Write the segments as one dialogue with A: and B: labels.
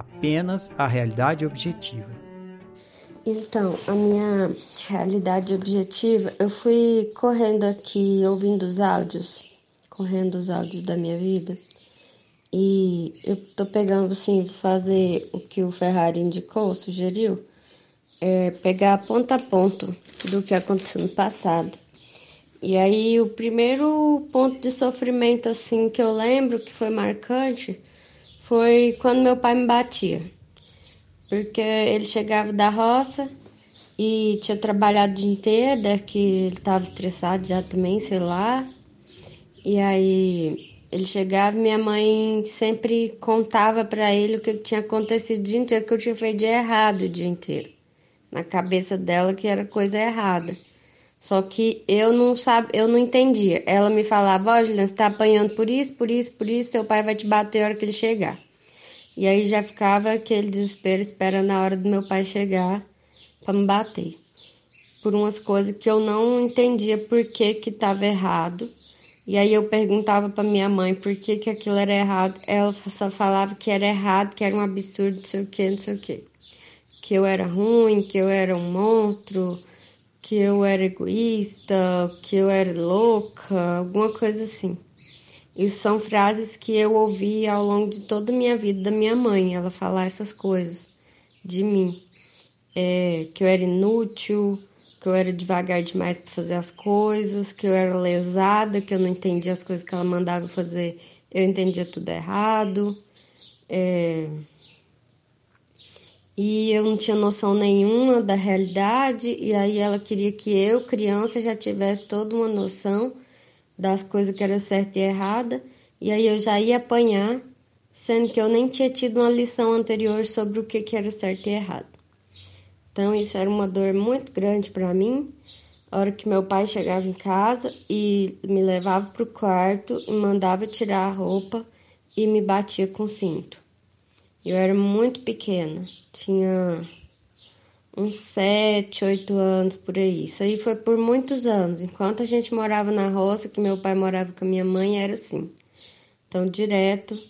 A: apenas a realidade objetiva.
B: Então, a minha realidade objetiva, eu fui correndo aqui, ouvindo os áudios, correndo os áudios da minha vida, e eu tô pegando, assim, fazer o que o Ferrari indicou, sugeriu, é pegar ponto a ponto do que aconteceu no passado. E aí, o primeiro ponto de sofrimento, assim, que eu lembro que foi marcante foi quando meu pai me batia. Porque ele chegava da roça e tinha trabalhado o dia inteiro, deve que ele estava estressado já também, sei lá. E aí ele chegava minha mãe sempre contava para ele o que tinha acontecido o dia inteiro, que eu tinha feito de errado o dia inteiro. Na cabeça dela que era coisa errada. Só que eu não sabe, eu não entendia. Ela me falava, ó, oh, Juliana, você tá apanhando por isso, por isso, por isso, seu pai vai te bater a hora que ele chegar. E aí já ficava aquele desespero esperando a hora do meu pai chegar para me bater. Por umas coisas que eu não entendia por que que estava errado. E aí eu perguntava para minha mãe por que que aquilo era errado. Ela só falava que era errado, que era um absurdo, não sei o que, não sei o que. Que eu era ruim, que eu era um monstro, que eu era egoísta, que eu era louca, alguma coisa assim. Isso são frases que eu ouvi ao longo de toda a minha vida da minha mãe, ela falar essas coisas de mim. É, que eu era inútil, que eu era devagar demais para fazer as coisas, que eu era lesada, que eu não entendia as coisas que ela mandava fazer, eu entendia tudo errado. É, e eu não tinha noção nenhuma da realidade, e aí ela queria que eu, criança, já tivesse toda uma noção das coisas que era certa e errada, e aí eu já ia apanhar, sendo que eu nem tinha tido uma lição anterior sobre o que, que era certo e errado. Então isso era uma dor muito grande para mim. A hora que meu pai chegava em casa e me levava para o quarto e mandava tirar a roupa e me batia com cinto. Eu era muito pequena, tinha uns sete, oito anos por aí. Isso aí foi por muitos anos. Enquanto a gente morava na roça, que meu pai morava com a minha mãe, era assim. Então, direto,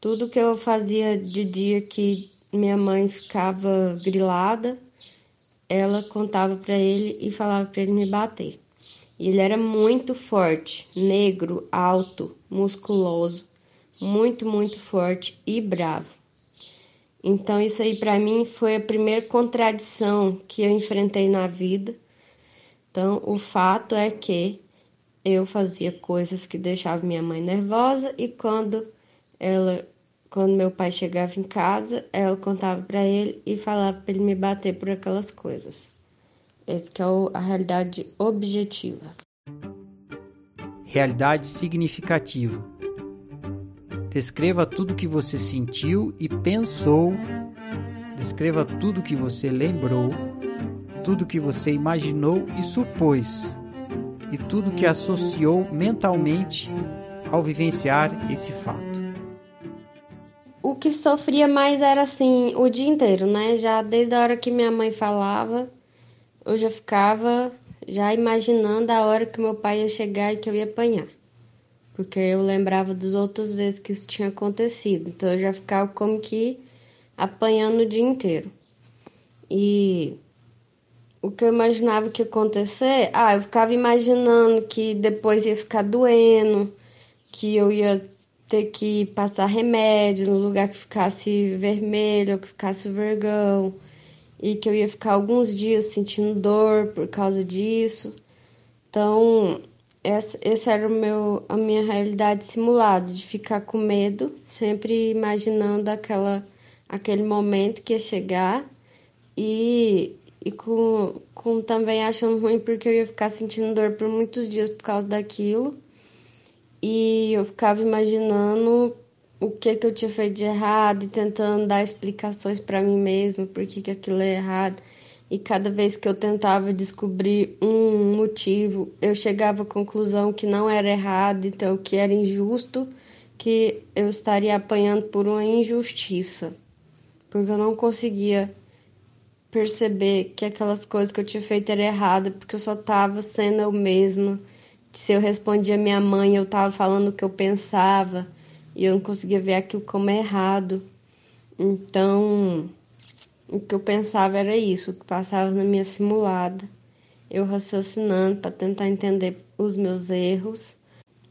B: tudo que eu fazia de dia que minha mãe ficava grilada, ela contava para ele e falava para ele me bater. E ele era muito forte, negro, alto, musculoso, muito, muito forte e bravo. Então isso aí para mim foi a primeira contradição que eu enfrentei na vida. Então o fato é que eu fazia coisas que deixavam minha mãe nervosa e quando ela quando meu pai chegava em casa, ela contava para ele e falava para ele me bater por aquelas coisas. Essa é a realidade objetiva.
A: Realidade significativa Descreva tudo que você sentiu e pensou. Descreva tudo que você lembrou, tudo que você imaginou e supôs, e tudo que associou mentalmente ao vivenciar esse fato.
B: O que sofria mais era assim, o dia inteiro, né? Já desde a hora que minha mãe falava, eu já ficava já imaginando a hora que meu pai ia chegar e que eu ia apanhar. Porque eu lembrava das outras vezes que isso tinha acontecido. Então eu já ficava como que apanhando o dia inteiro. E o que eu imaginava que ia acontecer, ah, eu ficava imaginando que depois ia ficar doendo, que eu ia ter que passar remédio no lugar que ficasse vermelho, que ficasse vergão, e que eu ia ficar alguns dias sentindo dor por causa disso. Então, essa, esse era o meu, a minha realidade simulada, de ficar com medo, sempre imaginando aquela, aquele momento que ia chegar e, e com, com também achando ruim porque eu ia ficar sentindo dor por muitos dias por causa daquilo. E eu ficava imaginando o que que eu tinha feito de errado e tentando dar explicações para mim mesma por que que aquilo é errado. E cada vez que eu tentava descobrir um motivo, eu chegava à conclusão que não era errado, então que era injusto, que eu estaria apanhando por uma injustiça. Porque eu não conseguia perceber que aquelas coisas que eu tinha feito eram erradas, porque eu só estava sendo eu mesma se eu respondia minha mãe, eu estava falando o que eu pensava e eu não conseguia ver aquilo como errado. Então, o que eu pensava era isso, o que passava na minha simulada. Eu raciocinando para tentar entender os meus erros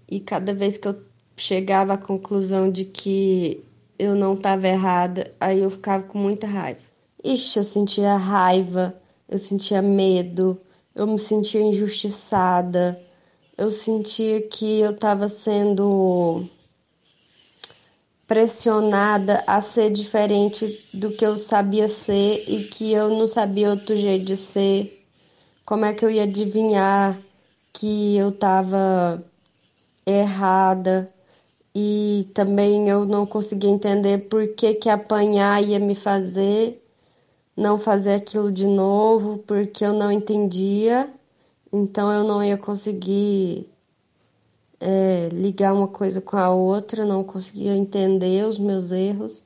B: e cada vez que eu chegava à conclusão de que eu não estava errada, aí eu ficava com muita raiva. Ixi, eu sentia raiva, eu sentia medo, eu me sentia injustiçada, eu sentia que eu estava sendo pressionada a ser diferente do que eu sabia ser e que eu não sabia outro jeito de ser. Como é que eu ia adivinhar que eu estava errada? E também eu não conseguia entender por que, que apanhar ia me fazer não fazer aquilo de novo, porque eu não entendia então eu não ia conseguir é, ligar uma coisa com a outra, não conseguia entender os meus erros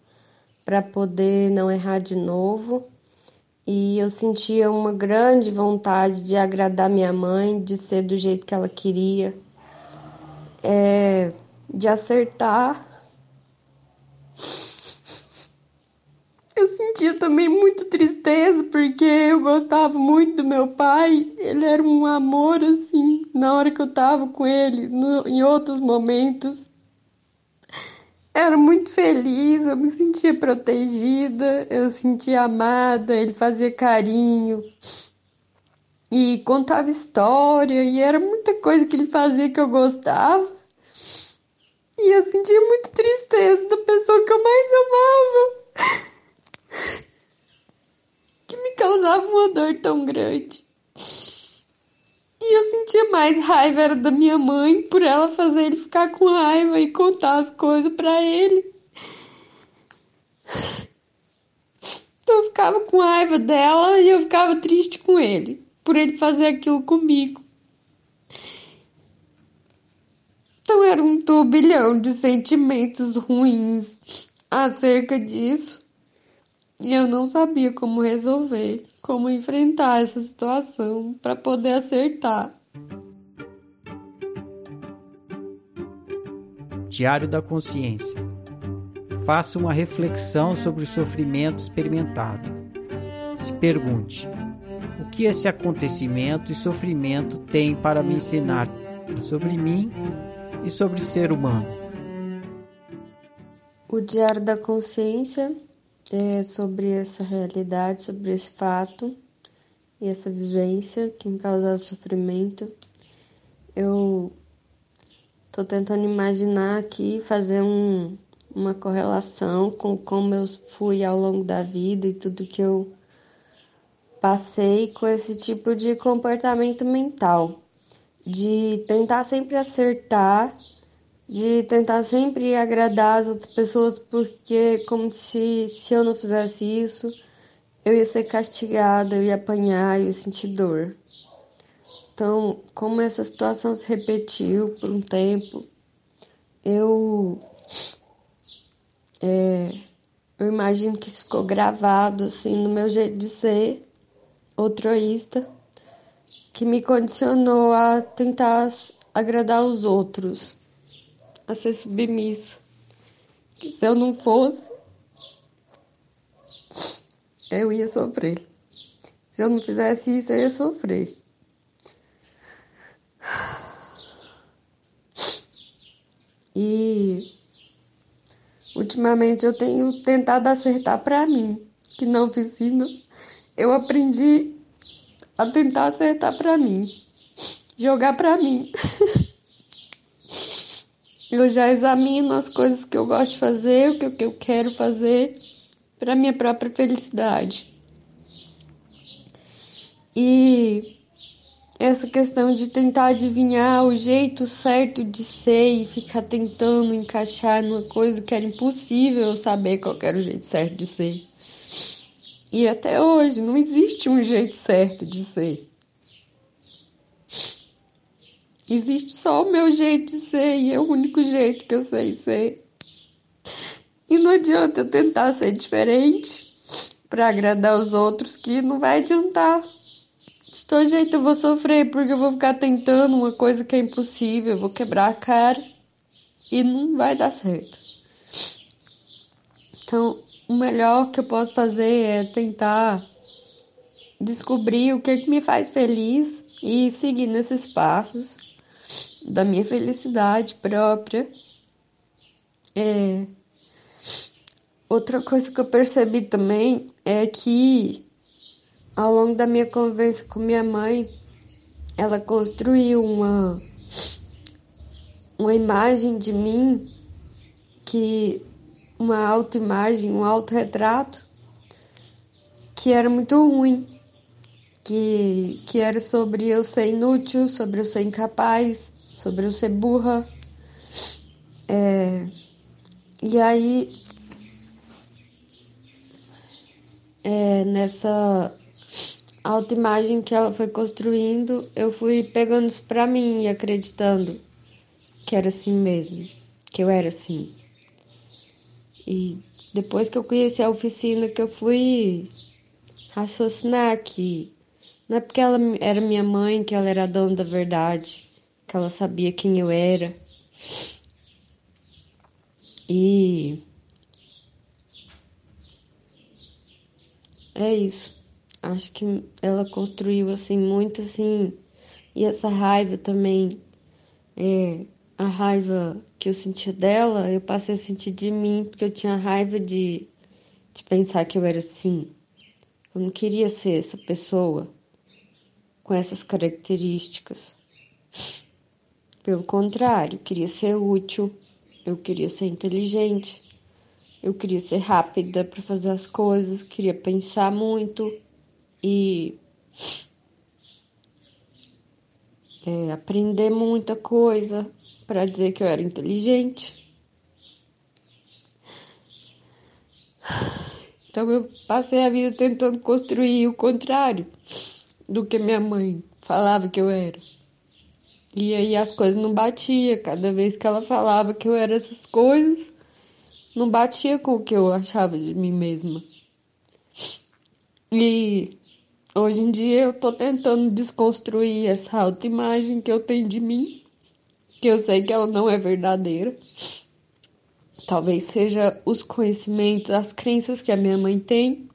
B: para poder não errar de novo. E eu sentia uma grande vontade de agradar minha mãe, de ser do jeito que ela queria, é, de acertar Eu sentia também muita tristeza porque eu gostava muito do meu pai. Ele era um amor assim, na hora que eu tava com ele, no, em outros momentos. Era muito feliz, eu me sentia protegida, eu sentia amada, ele fazia carinho e contava história, e era muita coisa que ele fazia que eu gostava. E eu sentia muita tristeza da pessoa que eu mais amava que me causava uma dor tão grande. E eu sentia mais raiva era da minha mãe por ela fazer ele ficar com raiva e contar as coisas para ele. Então eu ficava com raiva dela e eu ficava triste com ele por ele fazer aquilo comigo. Então era um turbilhão de sentimentos ruins acerca disso. E eu não sabia como resolver, como enfrentar essa situação para poder acertar.
C: Diário da Consciência. Faça uma reflexão sobre o sofrimento experimentado. Se pergunte: o que esse acontecimento e sofrimento tem para me ensinar sobre mim e sobre o ser humano?
B: O Diário da Consciência é, sobre essa realidade, sobre esse fato e essa vivência que me causou sofrimento. Eu estou tentando imaginar aqui, fazer um, uma correlação com como eu fui ao longo da vida e tudo que eu passei com esse tipo de comportamento mental, de tentar sempre acertar de tentar sempre agradar as outras pessoas, porque como se, se eu não fizesse isso, eu ia ser castigada, eu ia apanhar, eu ia sentir dor. Então, como essa situação se repetiu por um tempo, eu é, eu imagino que isso ficou gravado assim no meu jeito de ser, outroísta, que me condicionou a tentar agradar os outros, a ser submissa. Que se eu não fosse, eu ia sofrer. Se eu não fizesse isso, eu ia sofrer. E ultimamente eu tenho tentado acertar para mim, que na oficina eu aprendi a tentar acertar para mim, jogar para mim. eu já examino as coisas que eu gosto de fazer, o que eu quero fazer para minha própria felicidade. E essa questão de tentar adivinhar o jeito certo de ser e ficar tentando encaixar numa coisa que era impossível saber qual era o jeito certo de ser. E até hoje não existe um jeito certo de ser. Existe só o meu jeito de ser e é o único jeito que eu sei ser. E não adianta eu tentar ser diferente para agradar os outros que não vai adiantar. De todo jeito eu vou sofrer porque eu vou ficar tentando uma coisa que é impossível, eu vou quebrar a cara e não vai dar certo. Então, o melhor que eu posso fazer é tentar descobrir o que, que me faz feliz e seguir nesses passos da minha felicidade própria. É... Outra coisa que eu percebi também é que ao longo da minha convivência com minha mãe, ela construiu uma uma imagem de mim que uma autoimagem, um autorretrato que era muito ruim, que, que era sobre eu ser inútil, sobre eu ser incapaz, sobre eu ser burra. É, e aí, é, nessa autoimagem que ela foi construindo, eu fui pegando isso pra mim e acreditando que era assim mesmo, que eu era assim. E depois que eu conheci a oficina, que eu fui raciocinar que não é porque ela era minha mãe que ela era dona da verdade, que ela sabia quem eu era. E é isso. Acho que ela construiu assim muito assim e essa raiva também é a raiva que eu sentia dela, eu passei a sentir de mim, porque eu tinha raiva de, de pensar que eu era assim. Eu não queria ser essa pessoa com essas características. Pelo contrário, queria ser útil, eu queria ser inteligente, eu queria ser rápida para fazer as coisas, queria pensar muito e é, aprender muita coisa para dizer que eu era inteligente. Então eu passei a vida tentando construir o contrário do que minha mãe falava que eu era. E aí as coisas não batiam. Cada vez que ela falava que eu era essas coisas, não batia com o que eu achava de mim mesma. E Hoje em dia eu tô tentando desconstruir essa autoimagem que eu tenho de mim, que eu sei que ela não é verdadeira. Talvez seja os conhecimentos, as crenças que a minha mãe tem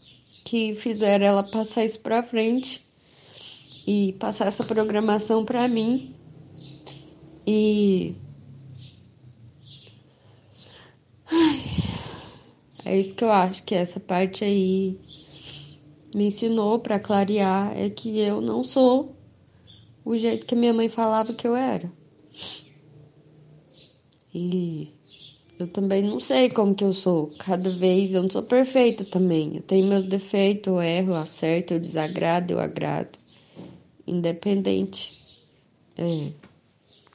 B: que fizeram ela passar isso para frente e passar essa programação para mim. E é isso que eu acho que essa parte aí me ensinou para clarear é que eu não sou o jeito que minha mãe falava que eu era. E eu também não sei como que eu sou. Cada vez eu não sou perfeita também. Eu tenho meus defeitos, eu erro, eu acerto, eu desagrado, eu agrado. Independente é,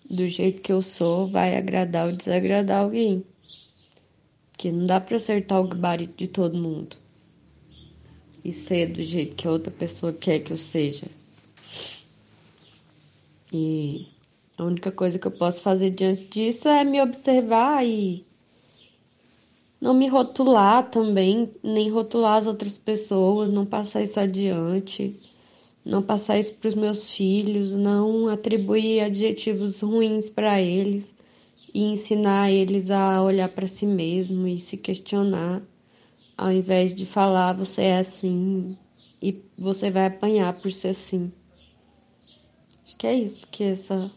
B: do jeito que eu sou, vai agradar ou desagradar alguém. Porque não dá para acertar o gabarito de todo mundo e ser do jeito que a outra pessoa quer que eu seja. E a única coisa que eu posso fazer diante disso é me observar e não me rotular também, nem rotular as outras pessoas, não passar isso adiante, não passar isso para os meus filhos, não atribuir adjetivos ruins para eles e ensinar eles a olhar para si mesmo e se questionar, ao invés de falar você é assim e você vai apanhar por ser assim. Acho que é isso que essa,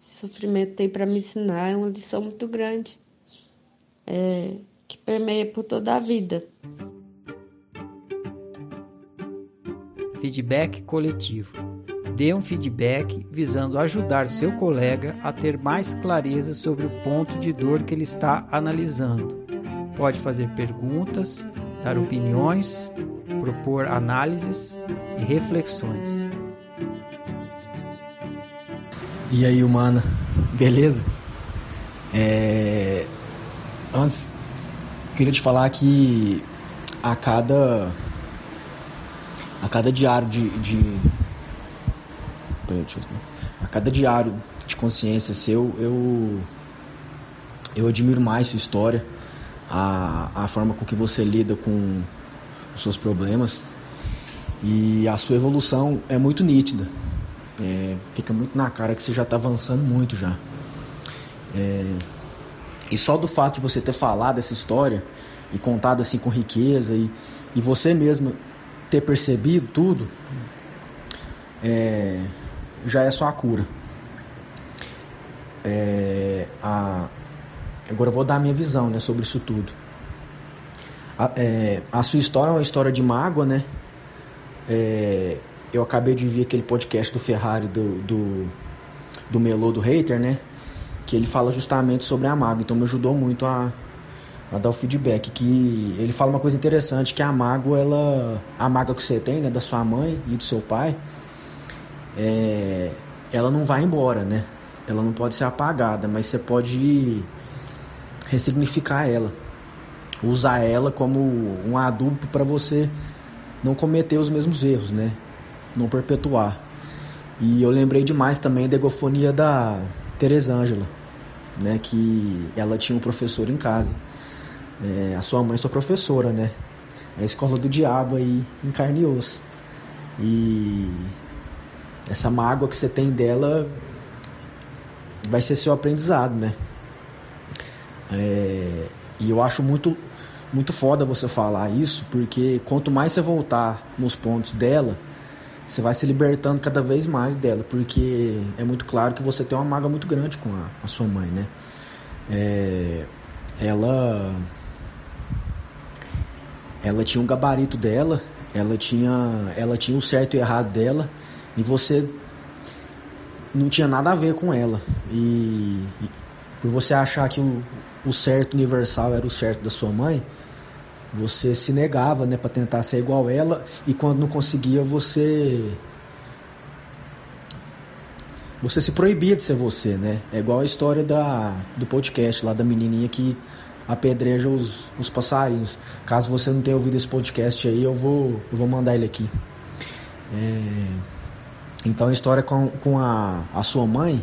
B: esse sofrimento tem para me ensinar, é uma lição muito grande. É, que permeia por toda a vida.
C: Feedback coletivo. Dê um feedback visando ajudar seu colega a ter mais clareza sobre o ponto de dor que ele está analisando. Pode fazer perguntas, dar opiniões, propor análises e reflexões.
D: E aí, humana, beleza? É... Antes, queria te falar que a cada a cada diário de, de a cada diário de consciência seu eu eu admiro mais sua história a, a forma com que você lida com os seus problemas. E a sua evolução é muito nítida. É, fica muito na cara que você já está avançando muito já. É, e só do fato de você ter falado essa história e contado assim com riqueza e, e você mesmo ter percebido tudo, é, já é só a cura. É, a, agora eu vou dar a minha visão né, sobre isso tudo. A, é, a sua história é uma história de mágoa, né? É, eu acabei de ver aquele podcast do Ferrari do, do, do Melô do Hater, né? que ele fala justamente sobre a mágoa. Então me ajudou muito a, a dar o feedback. Que ele fala uma coisa interessante, que a mágoa, ela. A mágoa que você tem, né, da sua mãe e do seu pai, é, ela não vai embora, né? Ela não pode ser apagada, mas você pode ressignificar ela. Usar ela como um adubo para você não cometer os mesmos erros, né? Não perpetuar. E eu lembrei demais também da egofonia da Teresângela, né, que ela tinha um professor em casa. É, a sua mãe, sua professora, né? A escola do diabo aí em carne e osso. E essa mágoa que você tem dela vai ser seu aprendizado, né? É, e eu acho muito, muito foda você falar isso, porque quanto mais você voltar nos pontos dela, você vai se libertando cada vez mais dela, porque é muito claro que você tem uma mágoa muito grande com a, a sua mãe, né? É, ela ela tinha um gabarito dela, ela tinha ela tinha o certo e errado dela, e você não tinha nada a ver com ela. E, e por você achar que o, o certo universal era o certo da sua mãe, você se negava, né, para tentar ser igual ela e quando não conseguia você você se proibia de ser você, né? É igual a história da do podcast lá da menininha que apedreja os, os passarinhos. Caso você não tenha ouvido esse podcast aí, eu vou eu vou mandar ele aqui. É... Então a história com, com a, a sua mãe,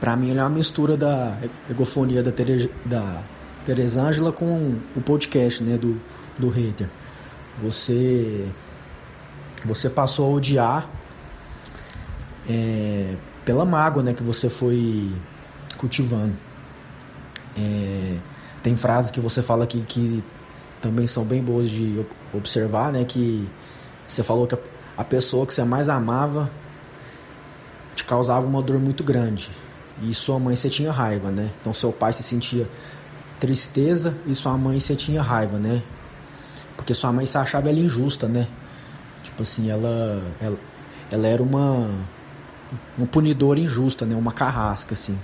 D: para mim, é uma mistura da egofonia da, Tere, da Teresângela com o podcast né, do, do hater. Você, você passou a odiar é, pela mágoa né, que você foi cultivando. É, tem frases que você fala aqui que também são bem boas de observar, né? Que você falou que a pessoa que você mais amava te causava uma dor muito grande. E sua mãe você tinha raiva, né? Então seu pai se sentia tristeza e sua mãe você tinha raiva, né? Porque sua mãe se achava ela injusta, né? Tipo assim, ela, ela, ela era uma, uma punidora injusta, né? Uma carrasca, assim.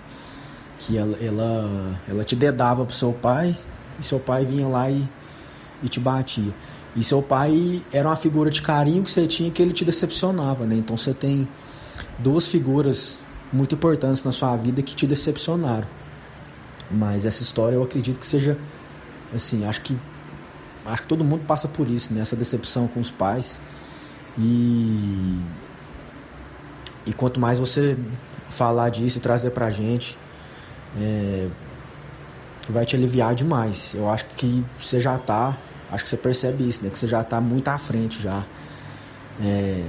D: Que ela, ela, ela te dedava pro seu pai e seu pai vinha lá e, e te batia. E seu pai era uma figura de carinho que você tinha que ele te decepcionava, né? Então você tem duas figuras muito importantes na sua vida que te decepcionaram. Mas essa história eu acredito que seja assim, acho que acho que todo mundo passa por isso, né? Essa decepção com os pais. E e quanto mais você falar disso e trazer pra gente, é, vai te aliviar demais. Eu acho que você já tá, acho que você percebe isso, né? Que você já tá muito à frente já. É,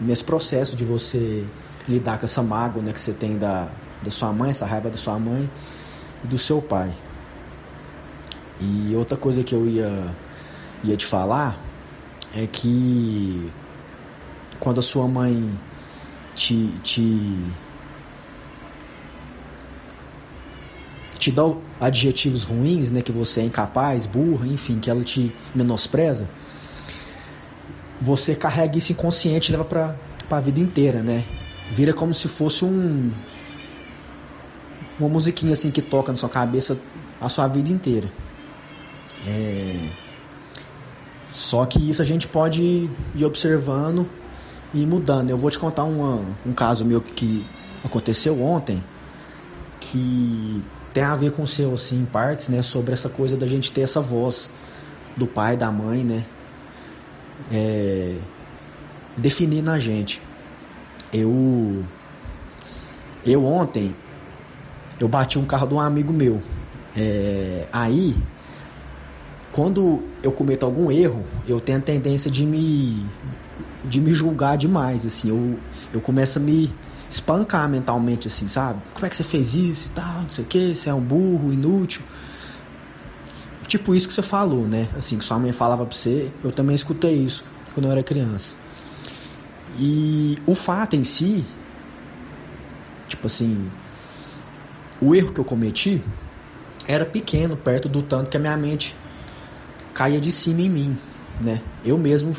D: nesse processo de você lidar com essa mágoa né, que você tem da, da sua mãe, essa raiva da sua mãe e do seu pai. E outra coisa que eu ia, ia te falar é que quando a sua mãe te, te, te dá adjetivos ruins, né, que você é incapaz, burro, enfim, que ela te menospreza, você carrega isso inconsciente e leva para a vida inteira, né? Vira como se fosse um uma musiquinha assim que toca na sua cabeça a sua vida inteira. É... Só que isso a gente pode ir observando e mudando. Eu vou te contar uma, um caso meu que aconteceu ontem que tem a ver com o seu, assim, em partes, né? Sobre essa coisa da gente ter essa voz do pai, da mãe, né? É, definir na gente. Eu, eu ontem, eu bati um carro de um amigo meu. É, aí, quando eu cometo algum erro, eu tenho a tendência de me, de me julgar demais, assim. Eu, eu começo a me espancar mentalmente, assim, sabe? Como é que você fez isso e tal, não sei o que, você é um burro, inútil. Tipo isso que você falou, né? Assim, que sua mãe falava pra você, eu também escutei isso quando eu era criança. E o fato em si, tipo assim, o erro que eu cometi era pequeno perto do tanto que a minha mente caía de cima em mim, né? Eu mesmo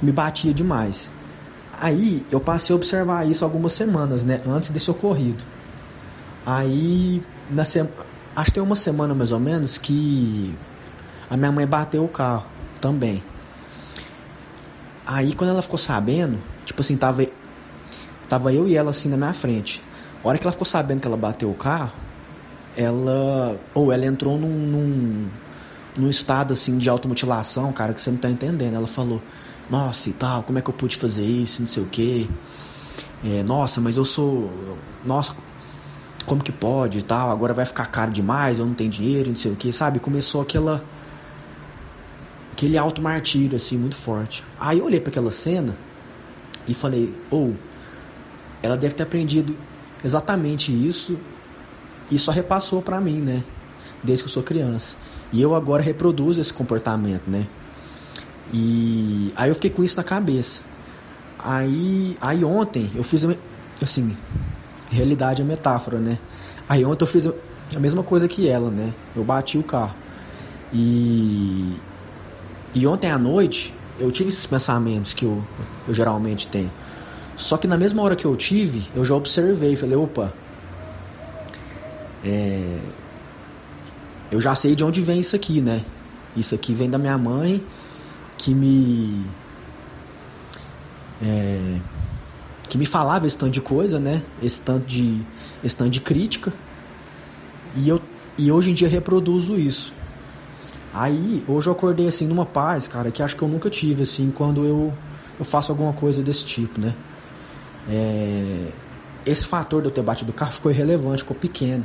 D: me batia demais. Aí eu passei a observar isso algumas semanas, né? Antes desse ocorrido. Aí, na se... acho que tem uma semana mais ou menos que a minha mãe bateu o carro também. Aí quando ela ficou sabendo, tipo assim, tava, tava eu e ela assim na minha frente. A hora que ela ficou sabendo que ela bateu o carro, ela. Ou ela entrou num, num, num estado assim de automutilação, cara, que você não tá entendendo. Ela falou, nossa e tal, como é que eu pude fazer isso, não sei o quê. É, nossa, mas eu sou. Nossa, como que pode e tal, agora vai ficar caro demais, eu não tenho dinheiro, não sei o que, sabe? Começou aquela aquele alto martírio assim muito forte. Aí eu olhei para aquela cena e falei: "Ou oh, ela deve ter aprendido exatamente isso e só repassou para mim, né? Desde que eu sou criança. E eu agora reproduzo esse comportamento, né? E aí eu fiquei com isso na cabeça. Aí, aí ontem eu fiz assim, realidade é metáfora, né? Aí ontem eu fiz a mesma coisa que ela, né? Eu bati o carro. E e ontem à noite eu tive esses pensamentos que eu, eu geralmente tenho. Só que na mesma hora que eu tive, eu já observei, falei, opa, é, eu já sei de onde vem isso aqui, né? Isso aqui vem da minha mãe, que me. É, que me falava esse tanto de coisa, né? Esse tanto de, esse tanto de crítica. E, eu, e hoje em dia reproduzo isso. Aí, hoje eu acordei assim numa paz, cara, que acho que eu nunca tive, assim, quando eu, eu faço alguma coisa desse tipo, né? É, esse fator de eu ter batido o carro ficou irrelevante, ficou pequeno.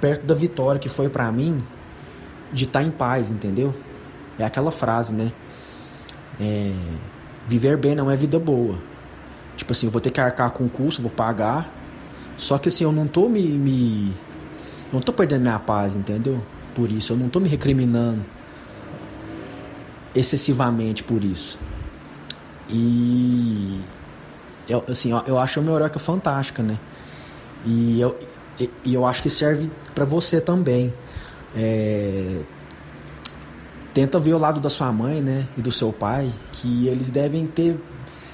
D: Perto da vitória que foi para mim de estar tá em paz, entendeu? É aquela frase, né? É, viver bem não é vida boa. Tipo assim, eu vou ter que arcar com o custo, vou pagar. Só que assim, eu não tô me. me não tô perdendo minha paz, entendeu? por isso, eu não estou me recriminando excessivamente por isso. E eu, assim, eu acho a Meoroca fantástica, né? E eu, e eu acho que serve para você também. É, tenta ver o lado da sua mãe, né, e do seu pai, que eles devem ter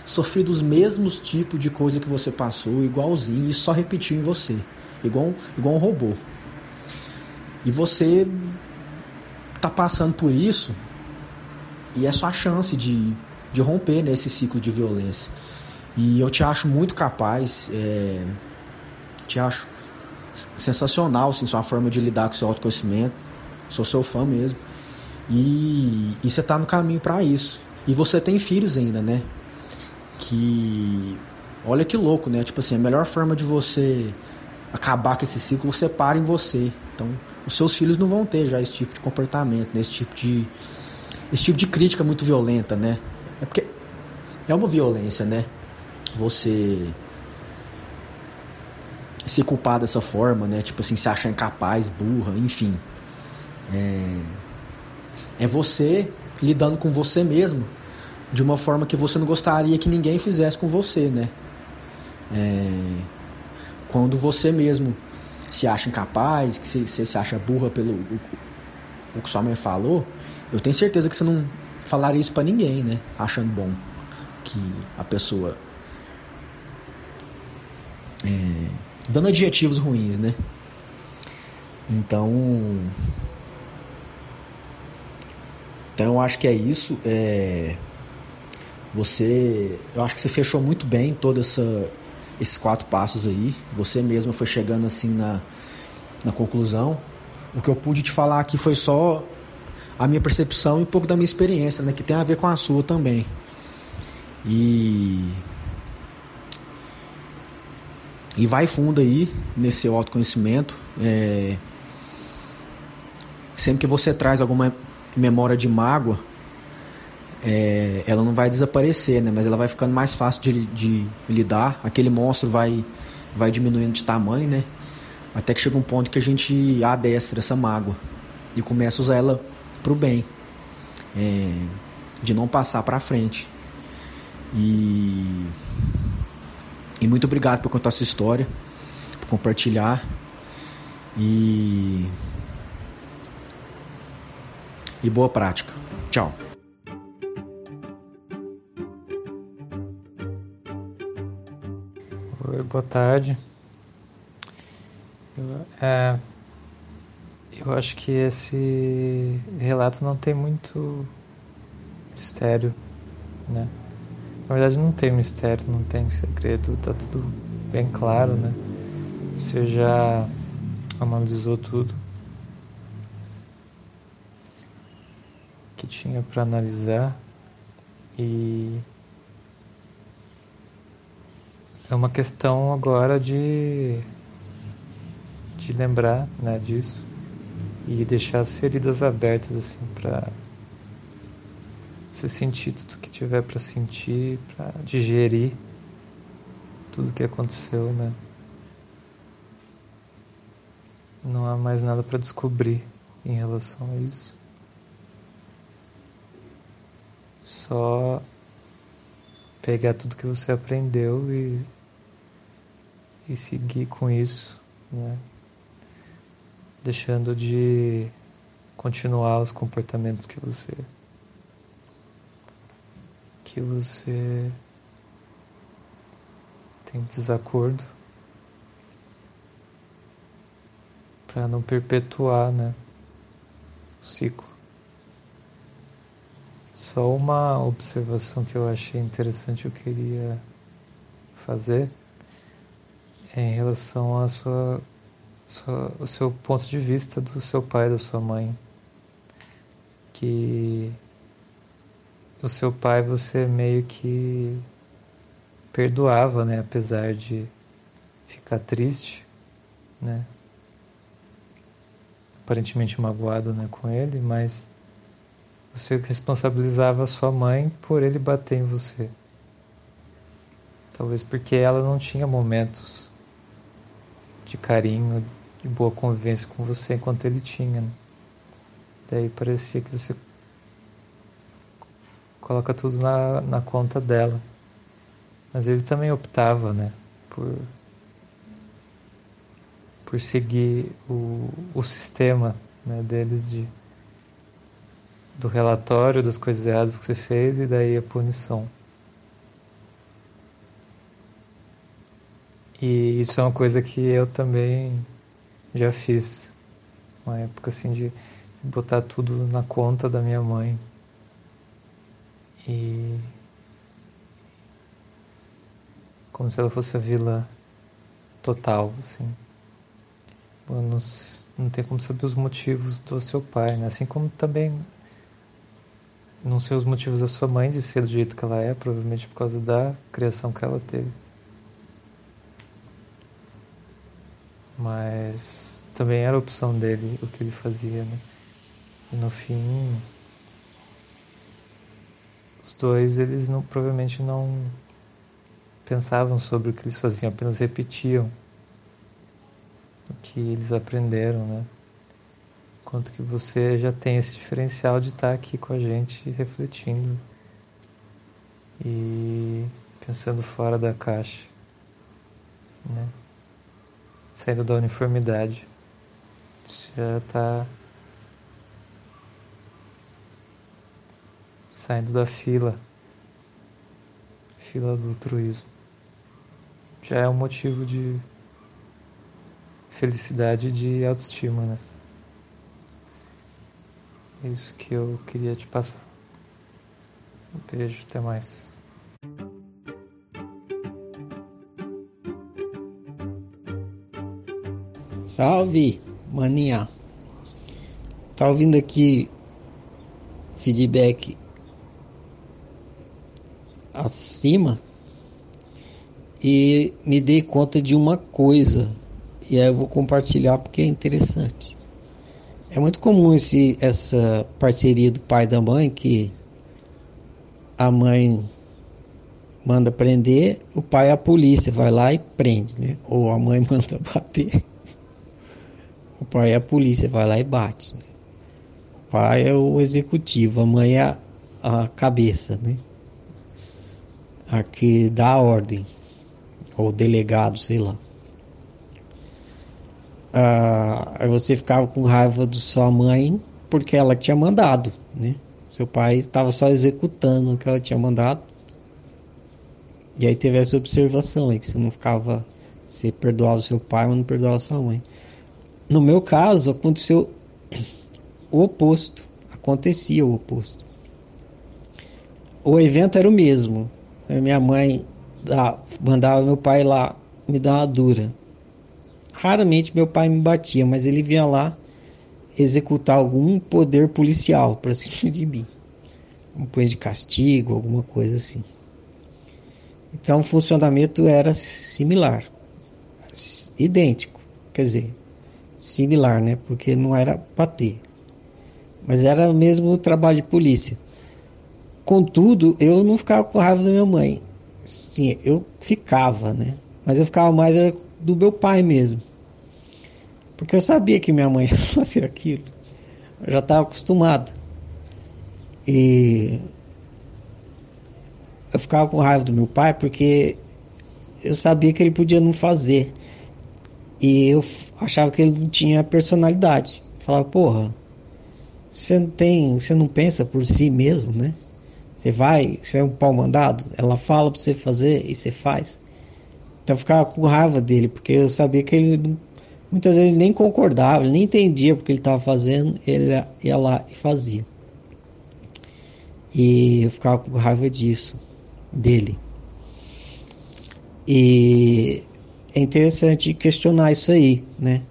D: sofrido os mesmos tipos de coisa que você passou, igualzinho, e só repetiu em você, igual, igual um robô. E você tá passando por isso e é sua chance de, de romper né, esse ciclo de violência. E eu te acho muito capaz, é, te acho sensacional assim, sua forma de lidar com seu autoconhecimento. Sou seu fã mesmo. E, e você tá no caminho para isso. E você tem filhos ainda, né? Que. Olha que louco, né? Tipo assim, a melhor forma de você acabar com esse ciclo, você para em você. Então, os seus filhos não vão ter já esse tipo de comportamento, né? esse tipo de esse tipo de crítica muito violenta, né? É porque é uma violência, né? Você se culpar dessa forma, né? Tipo assim, se achar incapaz, burra, enfim. É, é você lidando com você mesmo de uma forma que você não gostaria que ninguém fizesse com você, né? É, quando você mesmo se acha incapaz, que você se acha burra pelo o, que sua mãe falou, eu tenho certeza que você não falaria isso para ninguém, né? Achando bom que a pessoa é, dando adjetivos ruins, né? Então, então eu acho que é isso. É, você, eu acho que você fechou muito bem toda essa esses quatro passos aí. Você mesma foi chegando assim na, na conclusão. O que eu pude te falar aqui foi só a minha percepção e um pouco da minha experiência, né? Que tem a ver com a sua também. E. E vai fundo aí nesse autoconhecimento. É... Sempre que você traz alguma memória de mágoa, é, ela não vai desaparecer, né? Mas ela vai ficando mais fácil de, de lidar. Aquele monstro vai, vai diminuindo de tamanho, né? Até que chega um ponto que a gente adestra essa mágoa e começa a usar ela pro bem, é, de não passar para frente. E, e muito obrigado por contar essa história, por compartilhar e e boa prática. Tchau.
E: Oi, boa tarde. Eu, é, eu acho que esse relato não tem muito mistério, né? Na verdade não tem mistério, não tem segredo, tá tudo bem claro, né? Você já analisou tudo tinha para analisar e é uma questão agora de de lembrar né, disso e deixar as feridas abertas assim para você sentir tudo que tiver para sentir, para digerir tudo que aconteceu, né? Não há mais nada para descobrir em relação a isso. Só pegar tudo que você aprendeu e e seguir com isso, né? deixando de continuar os comportamentos que você que você tem desacordo para não perpetuar, né, o ciclo. Só uma observação que eu achei interessante eu queria fazer em relação à sua, sua, o seu ponto de vista do seu pai e da sua mãe. Que o seu pai você meio que perdoava, né? Apesar de ficar triste, né? Aparentemente magoado né, com ele, mas você responsabilizava sua mãe por ele bater em você. Talvez porque ela não tinha momentos de carinho, de boa convivência com você enquanto ele tinha. Né? Daí parecia que você coloca tudo na, na conta dela. Mas ele também optava, né, por, por seguir o, o sistema né, deles de, do relatório das coisas erradas que você fez e daí a punição. E isso é uma coisa que eu também já fiz. Uma época assim de botar tudo na conta da minha mãe. E como se ela fosse a vilã total, assim. Não, não tem como saber os motivos do seu pai, né? Assim como também não sei os motivos da sua mãe de ser do jeito que ela é, provavelmente por causa da criação que ela teve. Mas também era opção dele o que ele fazia, né? E no fim, os dois eles não provavelmente não pensavam sobre o que eles faziam, apenas repetiam o que eles aprenderam, né? Quanto que você já tem esse diferencial de estar aqui com a gente refletindo e pensando fora da caixa, né? Saindo da uniformidade. Você já está saindo da fila, fila do altruísmo. Já é um motivo de felicidade e de autoestima, né? É isso que eu queria te passar. Um beijo, até mais.
C: Salve, maninha. Tá ouvindo aqui feedback acima e me dei conta de uma coisa e aí eu vou compartilhar porque é interessante. É muito comum esse, essa parceria do pai e da mãe que a mãe manda prender, o pai é a polícia, vai lá e prende, né? Ou a mãe manda bater, o pai é a polícia, vai lá e bate. Né? O pai é o executivo, a mãe é a, a cabeça, né? A que dá a ordem, ou delegado, sei lá ah, você ficava com raiva de sua mãe porque ela tinha mandado, né? Seu pai estava só executando o que ela tinha mandado. E aí teve essa observação aí, que você não ficava. Você perdoava seu pai, mas não perdoava sua mãe. No meu caso, aconteceu o oposto. Acontecia o oposto. O evento era o mesmo. Minha mãe mandava meu pai lá me dar uma dura. Raramente meu pai me batia, mas ele vinha lá executar algum poder policial para cima de mim. Um coisa de castigo, alguma coisa assim. Então o funcionamento era similar, idêntico, quer dizer, similar, né? Porque não era bater, mas era mesmo o trabalho de polícia. Contudo, eu não ficava com raiva da minha mãe. Sim, eu ficava, né? Mas eu ficava mais do meu pai mesmo. Porque eu sabia que minha mãe ia fazer aquilo. Eu já estava acostumado. E eu ficava com raiva do meu pai porque eu sabia que ele podia não fazer. E eu achava que ele não tinha personalidade. Eu falava, porra, você não tem, você não pensa por si mesmo, né? Você vai, você é um pau mandado, ela fala para você fazer e você faz. Então eu ficava com raiva dele, porque eu sabia que ele não Muitas vezes nem concordava, nem entendia porque ele estava fazendo, ele ia lá e fazia. E eu ficava com raiva disso, dele. E é interessante questionar isso aí, né?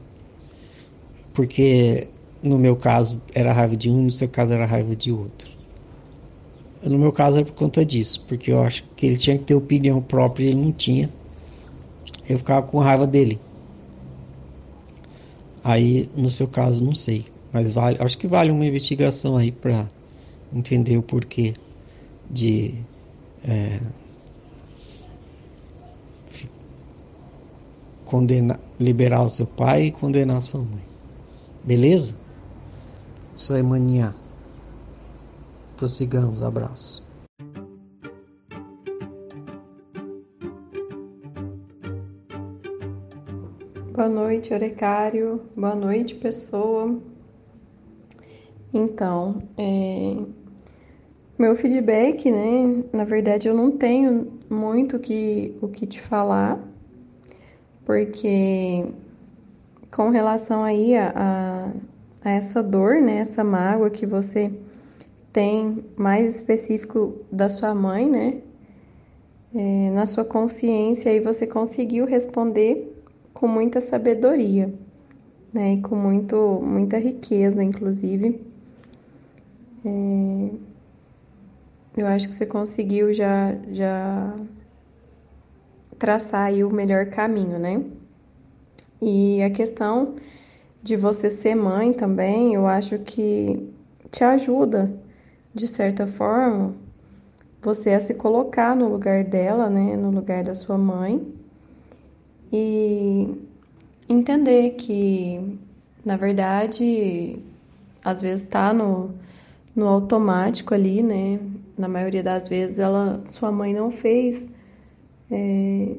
C: Porque no meu caso era raiva de um, no seu caso era raiva de outro. No meu caso é por conta disso, porque eu acho que ele tinha que ter opinião própria e ele não tinha. Eu ficava com raiva dele. Aí, no seu caso, não sei. Mas vale, acho que vale uma investigação aí para entender o porquê de é, condenar, liberar o seu pai e condenar a sua mãe. Beleza? Isso aí, maninha. Prossigamos. Abraço.
F: Boa noite, Orecário. Boa noite, pessoa. Então, é... meu feedback, né? Na verdade, eu não tenho muito que, o que te falar, porque com relação aí a, a, a essa dor, né? Essa mágoa que você tem mais específico da sua mãe, né? É, na sua consciência, aí você conseguiu responder com muita sabedoria, né? E com muito, muita riqueza, inclusive. É, eu acho que você conseguiu já, já traçar aí o melhor caminho, né? E a questão de você ser mãe também, eu acho que te ajuda, de certa forma, você a se colocar no lugar dela, né, no lugar da sua mãe, e entender que, na verdade, às vezes tá no, no automático ali, né? Na maioria das vezes ela, sua mãe não fez é,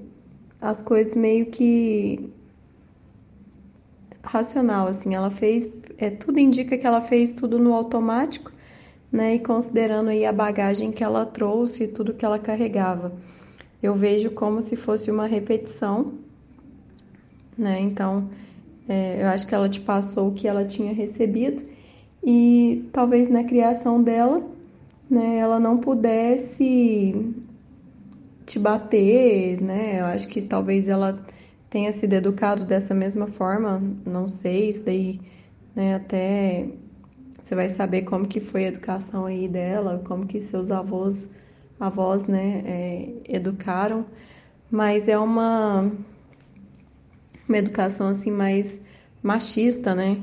F: as coisas meio que racional, assim, ela fez, é, tudo indica que ela fez tudo no automático, né, e considerando aí a bagagem que ela trouxe, tudo que ela carregava. Eu vejo como se fosse uma repetição, né, então é, eu acho que ela te passou o que ela tinha recebido e talvez na criação dela, né, ela não pudesse te bater, né, eu acho que talvez ela tenha sido educado dessa mesma forma, não sei, isso daí, né, até você vai saber como que foi a educação aí dela, como que seus avós, avós, né, é, educaram, mas é uma, uma educação, assim, mais machista, né,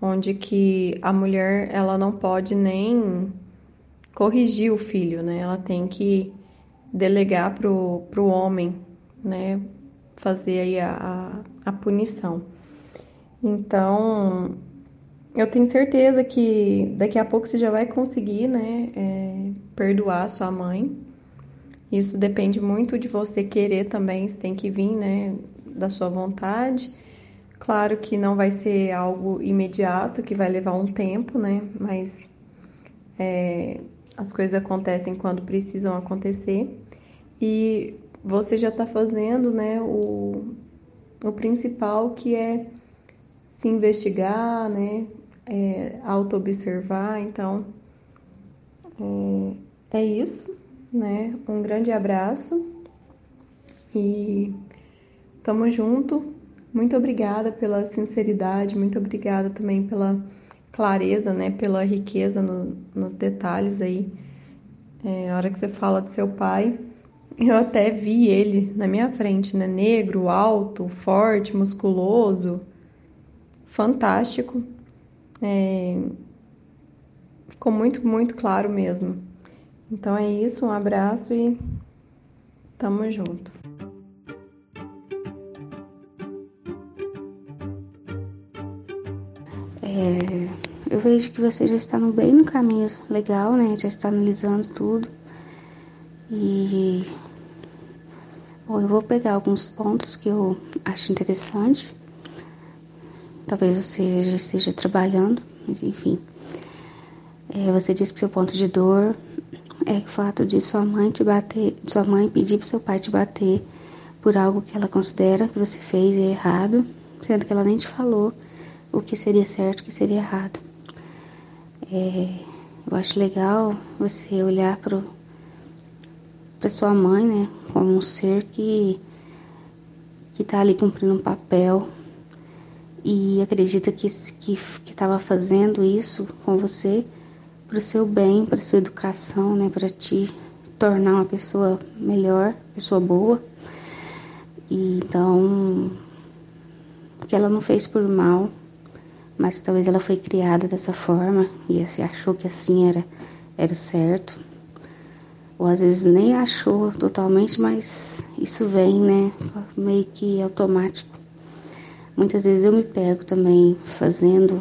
F: onde que a mulher, ela não pode nem corrigir o filho, né, ela tem que delegar pro, pro homem, né, fazer aí a, a, a punição. Então, eu tenho certeza que daqui a pouco você já vai conseguir, né, é, perdoar sua mãe. Isso depende muito de você querer também, isso tem que vir, né, da sua vontade. Claro que não vai ser algo imediato, que vai levar um tempo, né, mas é, as coisas acontecem quando precisam acontecer. E você já está fazendo né, o, o principal que é se investigar, né, é, auto-observar. Então, é, é isso, né? Um grande abraço e tamo junto. Muito obrigada pela sinceridade, muito obrigada também pela clareza, né? Pela riqueza no, nos detalhes aí. É, a hora que você fala do seu pai, eu até vi ele na minha frente, né? Negro, alto, forte, musculoso, fantástico. É... Ficou muito, muito claro mesmo. Então é isso, um abraço e tamo junto.
G: É, eu vejo que você já está no bem no caminho legal, né? Já está analisando tudo. E Bom, eu vou pegar alguns pontos que eu acho interessante. Talvez você já esteja trabalhando, mas enfim. É, você disse que seu ponto de dor é o fato de sua mãe te bater, sua mãe pedir para seu pai te bater por algo que ela considera que você fez é errado, sendo que ela nem te falou o que seria certo o que seria errado. É, eu acho legal você olhar para para sua mãe, né, como um ser que que está ali cumprindo um papel e acredita que que estava fazendo isso com você para o seu bem, para sua educação, né, para te tornar uma pessoa melhor, pessoa boa. E então que ela não fez por mal, mas talvez ela foi criada dessa forma e achou que assim era era certo ou às vezes nem achou totalmente, mas isso vem, né, meio que automático. Muitas vezes eu me pego também fazendo,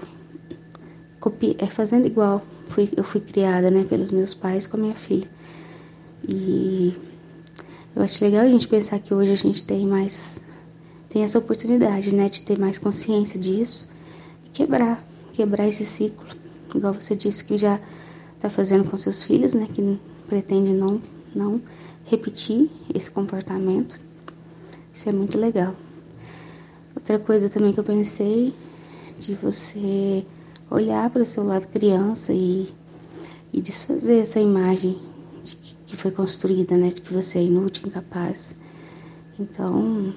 G: copi, é fazendo igual. Fui, eu fui criada, né, pelos meus pais com a minha filha. E eu acho legal a gente pensar que hoje a gente tem mais, tem essa oportunidade, né, de ter mais consciência disso, quebrar, quebrar esse ciclo. Igual você disse que já está fazendo com seus filhos, né, que pretende não, não repetir esse comportamento. Isso é muito legal. Outra coisa também que eu pensei de você olhar para o seu lado criança e, e desfazer essa imagem de que, que foi construída, né? De que você é inútil, incapaz. Então,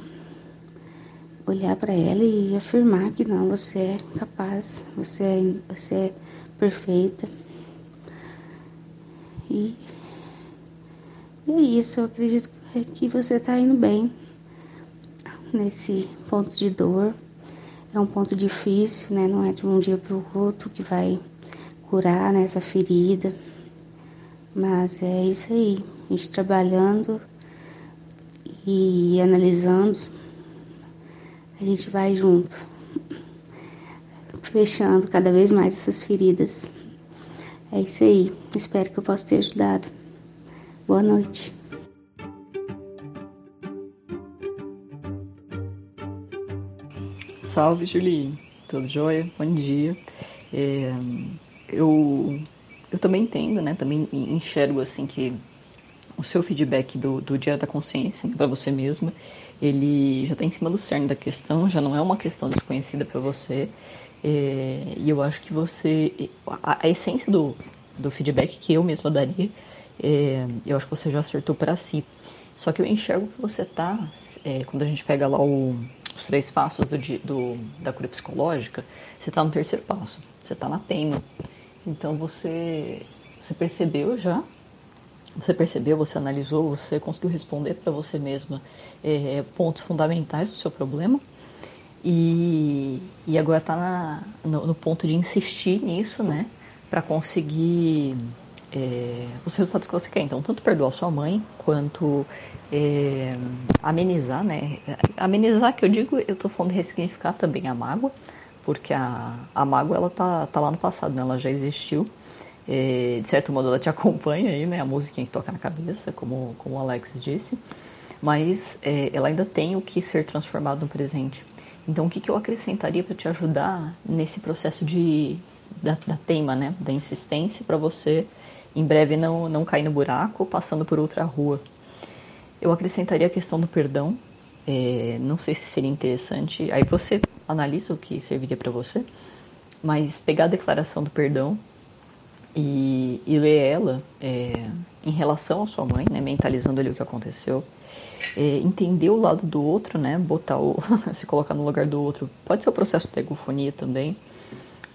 G: olhar para ela e afirmar que não, você é capaz, você é, você é perfeita. E e é isso, eu acredito que você está indo bem nesse ponto de dor. é um ponto difícil, né? Não é de um dia para o outro que vai curar né, essa ferida. Mas é isso aí, a gente trabalhando e analisando, a gente vai junto, fechando cada vez mais essas feridas. É isso aí, espero que eu possa ter ajudado. Boa noite.
H: Salve, Julie. Tudo jóia? Bom dia. É, eu, eu também entendo, né? Também enxergo, assim, que o seu feedback do, do Dia da Consciência para você mesma, ele já está em cima do cerne da questão, já não é uma questão desconhecida para você. É, e eu acho que você... A, a, essência do, do feedback que eu mesma daria, é, eu acho que você já acertou para si. Só que eu enxergo que você tá, é, quando a gente pega lá o os três passos do, do, da cura psicológica, você está no terceiro passo, você está na teima. Então você, você percebeu já, você percebeu, você analisou, você conseguiu responder para você mesma é, pontos fundamentais do seu problema. E, e agora está no, no ponto de insistir nisso, né? Para conseguir é, os resultados que você quer. Então, tanto perdoar sua mãe, quanto é, amenizar, né? Amenizar, que eu digo, eu tô falando de ressignificar também a mágoa, porque a, a mágoa, ela tá, tá lá no passado, né? Ela já existiu. É, de certo modo, ela te acompanha aí, né? A musiquinha que toca na cabeça, como, como o Alex disse. Mas é, ela ainda tem o que ser transformado no presente. Então, o que, que eu acrescentaria para te ajudar nesse processo de, da, da teima, né? Da insistência para você em breve não, não cair no buraco passando por outra rua. Eu acrescentaria a questão do perdão. É, não sei se seria interessante. Aí você analisa o que serviria para você, mas pegar a declaração do perdão e, e ler ela é, em relação à sua mãe, né, mentalizando ali o que aconteceu. É, entender o lado do outro, né, botar o, se colocar no lugar do outro. Pode ser o processo de egofonia também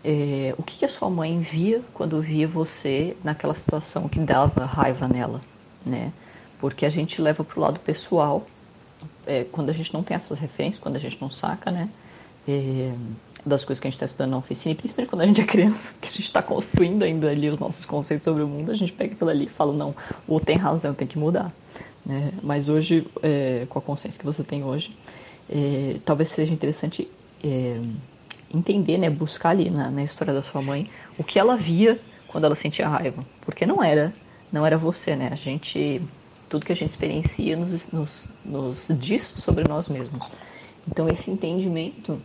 H: é, o que, que, a sua mãe via quando via você naquela situação que dava raiva nela, né? Porque a gente leva para o lado pessoal, é, quando a gente não tem essas referências, quando a gente não saca, né? É, das coisas que a gente está estudando na oficina, e principalmente quando a gente é criança, que a gente está construindo ainda ali os nossos conceitos sobre o mundo, a gente pega aquilo ali e fala, não, ou tem razão, tem que mudar. Né? Mas hoje, é, com a consciência que você tem hoje, é, talvez seja interessante é, entender, né, buscar ali na, na história da sua mãe o que ela via quando ela sentia raiva, porque não era, não era você, né? A gente, tudo que a gente experiencia nos, nos, nos diz sobre nós mesmos. Então esse entendimento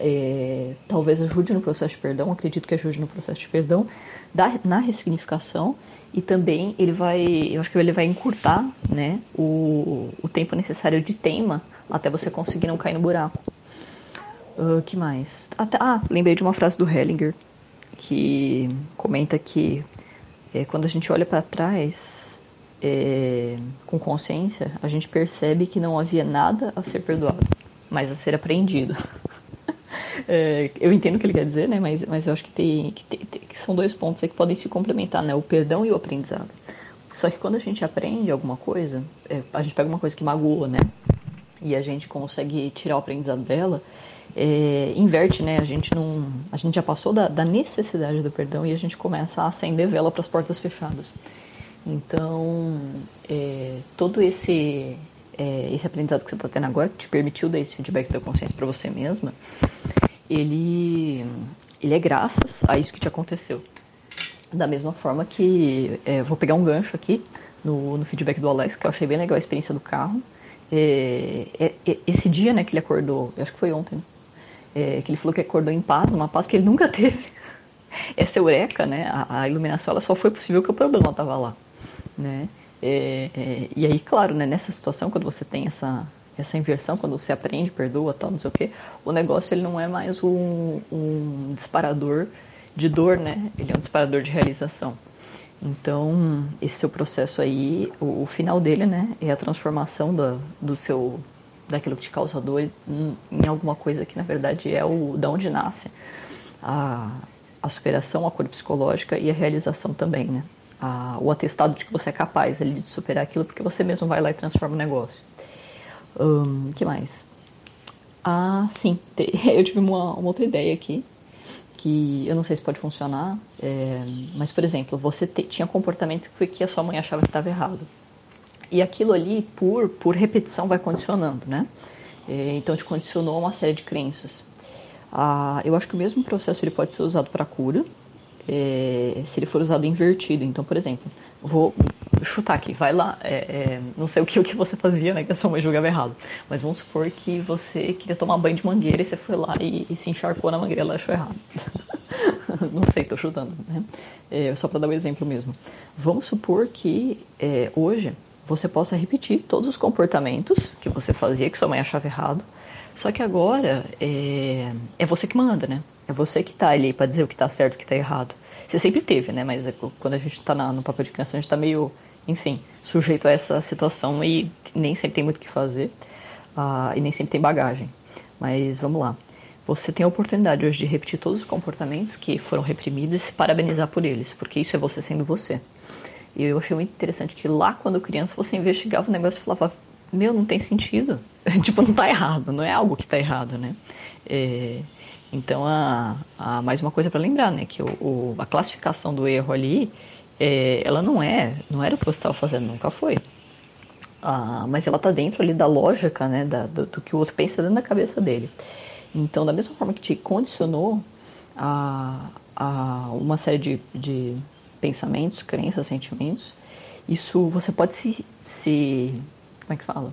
H: é, talvez ajude no processo de perdão, acredito que ajude no processo de perdão, da, na ressignificação e também ele vai, eu acho que ele vai encurtar, né, o, o tempo necessário de tema até você conseguir não cair no buraco. Uh, que mais? Até, ah, lembrei de uma frase do Hellinger que comenta que é, quando a gente olha para trás é, com consciência, a gente percebe que não havia nada a ser perdoado, mas a ser aprendido. é, eu entendo o que ele quer dizer, né? Mas, mas eu acho que, tem, que, tem, que são dois pontos que podem se complementar, né? O perdão e o aprendizado. Só que quando a gente aprende alguma coisa, é, a gente pega uma coisa que magoa, né? E a gente consegue tirar o aprendizado dela, é, inverte, né? A gente não, a gente já passou da, da, necessidade do perdão e a gente começa a acender vela para as portas fechadas. Então, é, todo esse é, esse aprendizado que você está tendo agora, que te permitiu dar esse feedback da consciência para você mesma, ele ele é graças a isso que te aconteceu. Da mesma forma que é, vou pegar um gancho aqui no, no feedback do Alex, que eu achei bem legal a experiência do carro. É, é, é esse dia né, que ele acordou, acho que foi ontem, né? que ele falou que acordou em paz, uma paz que ele nunca teve. Essa eureka, né? A, a iluminação ela só foi possível que o problema estava lá, né? É, é, e aí, claro, né, nessa situação, quando você tem essa, essa inversão, quando você aprende, perdoa, tal, não sei o que, o negócio ele não é mais um, um disparador de dor, né? Ele é um disparador de realização. Então, esse seu processo aí, o, o final dele, né, é a transformação do, do seu daquilo que te causa dor em, em alguma coisa que na verdade é o da onde nasce a, a superação, a cor psicológica e a realização também, né? A, o atestado de que você é capaz ali de superar aquilo porque você mesmo vai lá e transforma o negócio. Um, que mais? Ah, sim. Eu tive uma, uma outra ideia aqui, que eu não sei se pode funcionar, é, mas, por exemplo, você te, tinha comportamentos que, que a sua mãe achava que estava errado. E aquilo ali, por, por repetição, vai condicionando, né? É, então, te condicionou uma série de crenças. Ah, eu acho que o mesmo processo ele pode ser usado para cura, é, se ele for usado invertido. Então, por exemplo, vou chutar aqui, vai lá, é, é, não sei o que, o que você fazia, né, que a sua mãe julgava errado, mas vamos supor que você queria tomar banho de mangueira e você foi lá e, e se encharcou na mangueira, ela achou errado. não sei, tô chutando, né? É, só para dar um exemplo mesmo. Vamos supor que é, hoje você possa repetir todos os comportamentos que você fazia, que sua mãe achava errado, só que agora é, é você que manda, né? É você que tá ali para dizer o que tá certo e o que tá errado. Você sempre teve, né? Mas é, quando a gente tá na, no papel de criança, a gente tá meio, enfim, sujeito a essa situação e nem sempre tem muito o que fazer uh, e nem sempre tem bagagem. Mas vamos lá. Você tem a oportunidade hoje de repetir todos os comportamentos que foram reprimidos e se parabenizar por eles, porque isso é você sendo você. E eu achei muito interessante que lá, quando criança, você investigava o negócio e falava: Meu, não tem sentido. tipo, não tá errado, não é algo que tá errado, né? É, então, a, a, mais uma coisa para lembrar, né? Que o, o, a classificação do erro ali, é, ela não é, não era o que você estava fazendo, nunca foi. Ah, mas ela tá dentro ali da lógica, né? Da, do, do, que o outro pensa dentro da cabeça dele. Então, da mesma forma que te condicionou a, a uma série de, de pensamentos, crenças, sentimentos, isso você pode se, se como é que fala?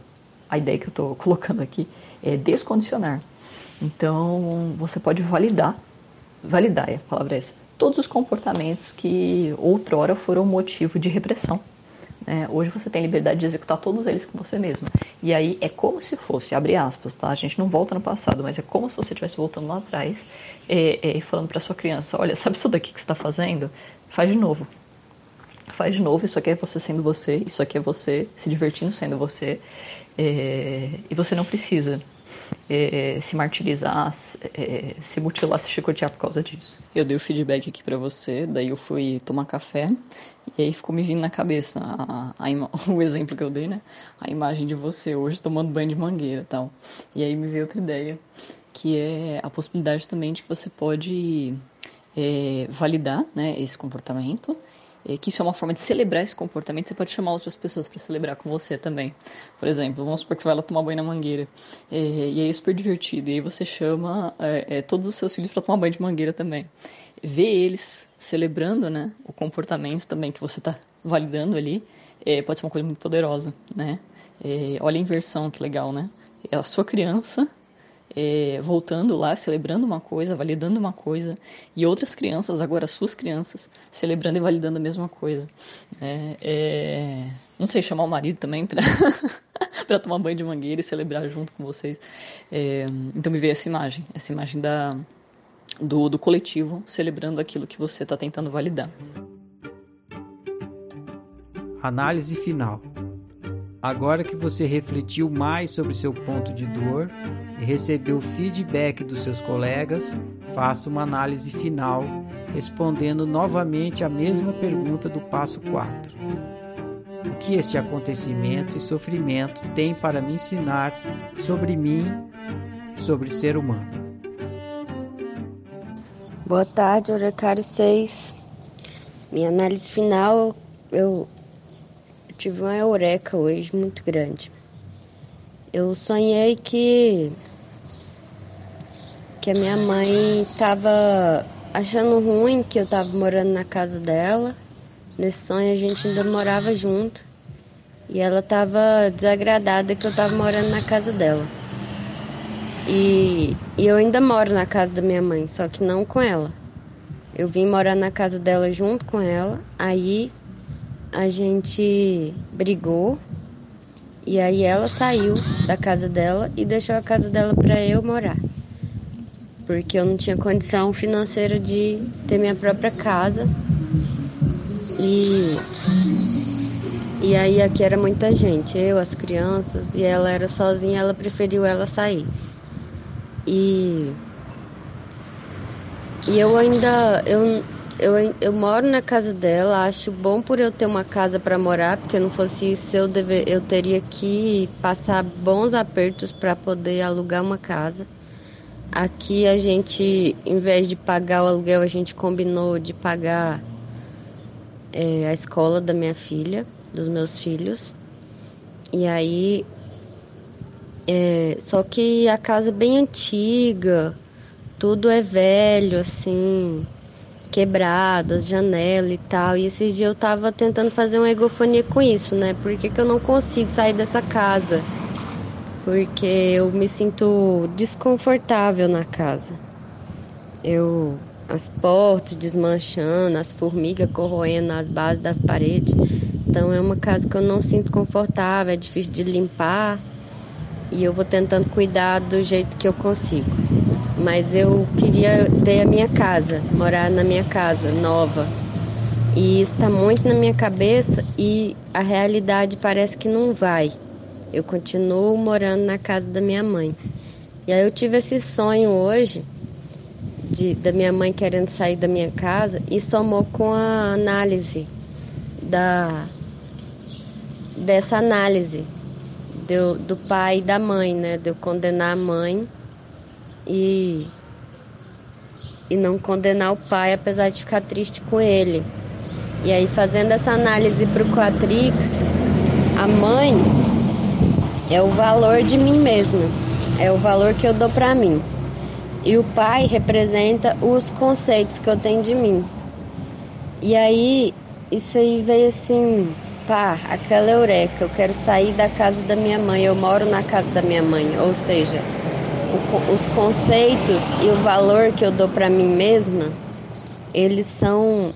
H: a ideia que eu estou colocando aqui é descondicionar. Então, você pode validar, validar, é a palavra é essa, todos os comportamentos que outrora foram motivo de repressão. É, hoje você tem liberdade de executar todos eles com você mesma. E aí é como se fosse, abre aspas, tá? A gente não volta no passado, mas é como se você estivesse voltando lá atrás é, é, falando para sua criança: olha, sabe isso daqui que você está fazendo? Faz de novo. Faz de novo, isso aqui é você sendo você, isso aqui é você se divertindo sendo você. E você não precisa é, se martirizar, é, se mutilar, se chicotear por causa disso. Eu dei o feedback aqui para você, daí eu fui tomar café e aí ficou me vindo na cabeça a, a, o exemplo que eu dei, né? A imagem de você hoje tomando banho de mangueira e tal. E aí me veio outra ideia, que é a possibilidade também de que você pode é, validar né, esse comportamento é, que isso é uma forma de celebrar esse comportamento, você pode chamar outras pessoas para celebrar com você também. Por exemplo, vamos supor que você vai lá tomar banho na mangueira, é, e aí é super divertido, e aí você chama é, é todos os seus filhos para tomar banho de mangueira também. Vê eles celebrando né, o comportamento também que você está validando ali, é, pode ser uma coisa muito poderosa, né? É, olha a inversão, que legal, né? É a sua criança é, voltando lá, celebrando uma coisa, validando uma coisa, e outras crianças, agora suas crianças, celebrando e validando a mesma coisa. É, é, não sei, chamar o marido também para para tomar banho de mangueira e celebrar junto com vocês. É, então me veio essa imagem, essa imagem da, do, do coletivo celebrando aquilo que você está tentando validar.
C: Análise final. Agora que você refletiu mais sobre seu ponto de dor e recebeu feedback dos seus colegas, faça uma análise final, respondendo novamente a mesma pergunta do passo 4. O que este acontecimento e sofrimento tem para me ensinar sobre mim e sobre o ser humano?
B: Boa tarde, Orecário 6. Minha análise final, eu tive uma eureka hoje muito grande. Eu sonhei que que a minha mãe estava achando ruim que eu estava morando na casa dela. Nesse sonho a gente ainda morava junto. E ela estava desagradada que eu estava morando na casa dela. E, e eu ainda moro na casa da minha mãe, só que não com ela. Eu vim morar na casa dela junto com ela. Aí a gente brigou e aí ela saiu da casa dela e deixou a casa dela para eu morar. Porque eu não tinha condição financeira de ter minha própria casa. E e aí aqui era muita gente, eu, as crianças, e ela era sozinha, ela preferiu ela sair. E e eu ainda eu eu, eu moro na casa dela, acho bom por eu ter uma casa para morar, porque não fosse isso eu, deve, eu teria que passar bons apertos para poder alugar uma casa. Aqui a gente, em vez de pagar o aluguel, a gente combinou de pagar é, a escola da minha filha, dos meus filhos. E aí. É, só que a casa é bem antiga, tudo é velho, assim, quebrado, as janelas e tal. E esses dias eu tava tentando fazer uma egofonia com isso, né? Por que, que eu não consigo sair dessa casa? Porque eu me sinto desconfortável na casa. Eu as portas desmanchando, as formigas corroendo as bases das paredes. Então é uma casa que eu não sinto confortável, é difícil de limpar e eu vou tentando cuidar do jeito que eu consigo. Mas eu queria ter a minha casa, morar na minha casa nova. E está muito na minha cabeça e a realidade parece que não vai. Eu continuo morando na casa da minha mãe. E aí eu tive esse sonho hoje de, da minha mãe querendo sair da minha casa e somou com a análise da dessa análise do, do pai e da mãe, né? De eu condenar a mãe e, e não condenar o pai, apesar de ficar triste com ele. E aí, fazendo essa análise para o Quatrix, a mãe é o valor de mim mesma, é o valor que eu dou para mim. E o pai representa os conceitos que eu tenho de mim. E aí, isso aí veio assim, pá, aquela eureka. Eu quero sair da casa da minha mãe, eu moro na casa da minha mãe. Ou seja, os conceitos e o valor que eu dou para mim mesma, eles são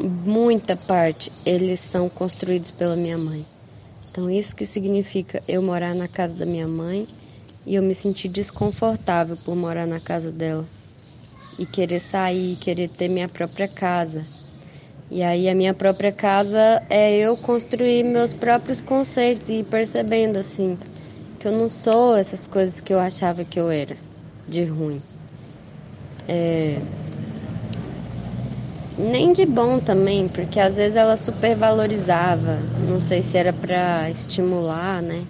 B: muita parte, eles são construídos pela minha mãe. Então, isso que significa eu morar na casa da minha mãe e eu me senti desconfortável por morar na casa dela e querer sair, querer ter minha própria casa. E aí a minha própria casa é eu construir meus próprios conceitos e ir percebendo assim que eu não sou essas coisas que eu achava que eu era de ruim. É... Nem de bom também, porque às vezes ela supervalorizava, não sei se era para estimular, né?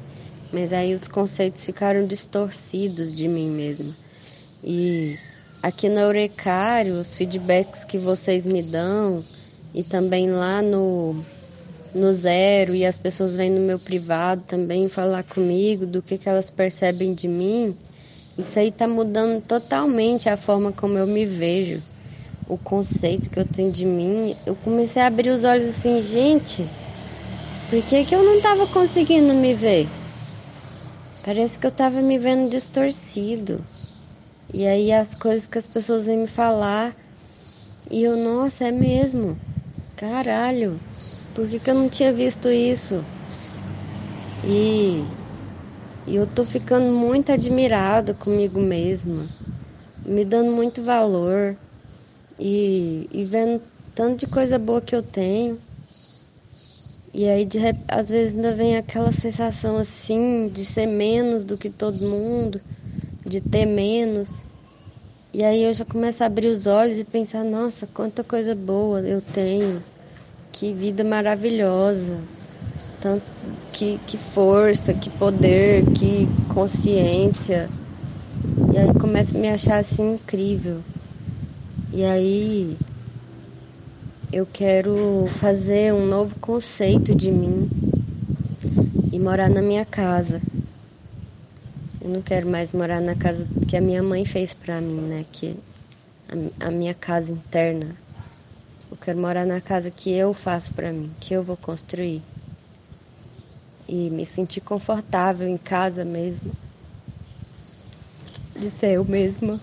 B: Mas aí os conceitos ficaram distorcidos de mim mesma. E aqui no Eurecário, os feedbacks que vocês me dão, e também lá no, no Zero, e as pessoas vêm no meu privado também falar comigo do que, que elas percebem de mim, isso aí tá mudando totalmente a forma como eu me vejo, o conceito que eu tenho de mim. Eu comecei a abrir os olhos assim, gente, por que, que eu não tava conseguindo me ver? Parece que eu tava me vendo distorcido. E aí as coisas que as pessoas vêm me falar, e eu, nossa, é mesmo. Caralho, por que, que eu não tinha visto isso? E, eu tô ficando muito admirada comigo mesma, me dando muito valor e, e vendo tanto de coisa boa que eu tenho. E aí, de, às vezes, ainda vem aquela sensação assim de ser menos do que todo mundo, de ter menos. E aí eu já começo a abrir os olhos e pensar: nossa, quanta coisa boa eu tenho, que vida maravilhosa, tanto que, que força, que poder, que consciência. E aí começo a me achar assim incrível. E aí eu quero fazer um novo conceito de mim e morar na minha casa. Eu não quero mais morar na casa que a minha mãe fez para mim, né? Que a, a minha casa interna. Quero morar na casa que eu faço para mim, que eu vou construir. E me sentir confortável em casa mesmo. De ser eu mesma.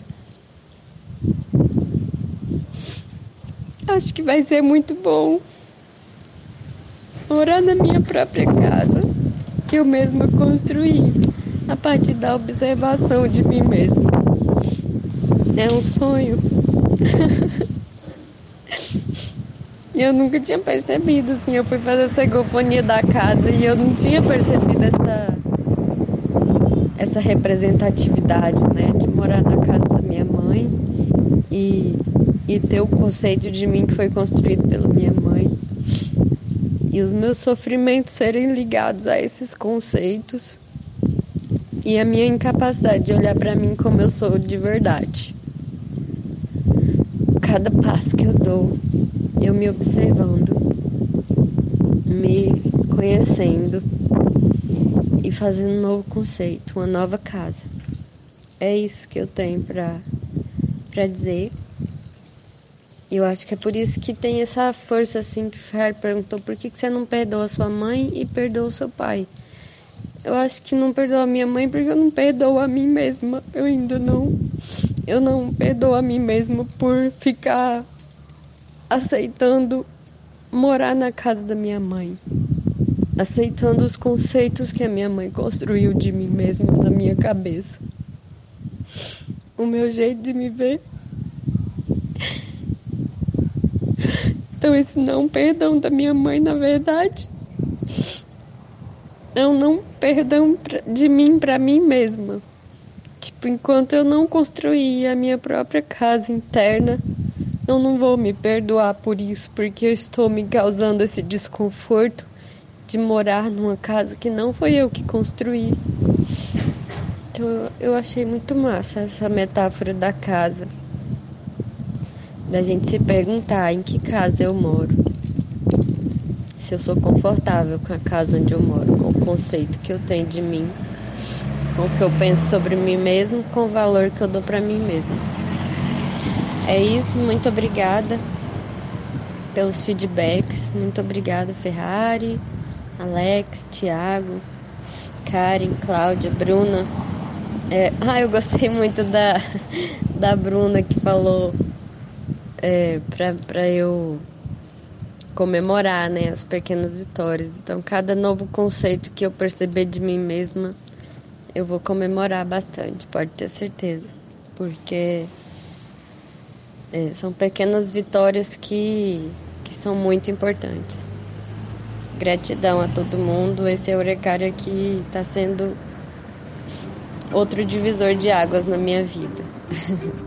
B: Acho que vai ser muito bom morar na minha própria casa, que eu mesma construí a partir da observação de mim mesma. É um sonho. eu nunca tinha percebido, assim, eu fui fazer essa egofonia da casa e eu não tinha percebido essa essa representatividade, né, de morar na casa da minha mãe e e ter o conceito de mim que foi construído pela minha mãe e os meus sofrimentos serem ligados a esses conceitos e a minha incapacidade de olhar para mim como eu sou de verdade. Cada passo que eu dou, eu me observando, me conhecendo e fazendo um novo conceito, uma nova casa. É isso que eu tenho para para dizer. Eu acho que é por isso que tem essa força assim que o Ferrer perguntou por que, que você não perdoa sua mãe e perdoa seu pai. Eu acho que não perdoo a minha mãe porque eu não perdoo a mim mesma. Eu ainda não. Eu não perdoo a mim mesma por ficar aceitando morar na casa da minha mãe. Aceitando os conceitos que a minha mãe construiu de mim mesma na minha cabeça o meu jeito de me ver. Então esse não perdão da minha mãe, na verdade, é um não perdão de mim para mim mesma. Tipo, enquanto eu não construir a minha própria casa interna, eu não vou me perdoar por isso, porque eu estou me causando esse desconforto de morar numa casa que não foi eu que construí. Então eu achei muito massa essa metáfora da casa. Da gente se perguntar em que casa eu moro. Se eu sou confortável com a casa onde eu moro, com o conceito que eu tenho de mim, com o que eu penso sobre mim mesmo, com o valor que eu dou para mim mesmo. É isso, muito obrigada pelos feedbacks. Muito obrigada, Ferrari, Alex, Thiago, Karen, Cláudia, Bruna. É, ah, eu gostei muito da, da Bruna que falou é, pra eu comemorar né, as pequenas vitórias. Então, cada novo conceito que eu perceber de mim mesma, eu vou comemorar bastante, pode ter certeza. Porque é, são pequenas vitórias que, que são muito importantes. Gratidão a todo mundo. Esse Eurecário aqui está sendo outro divisor de águas na minha vida.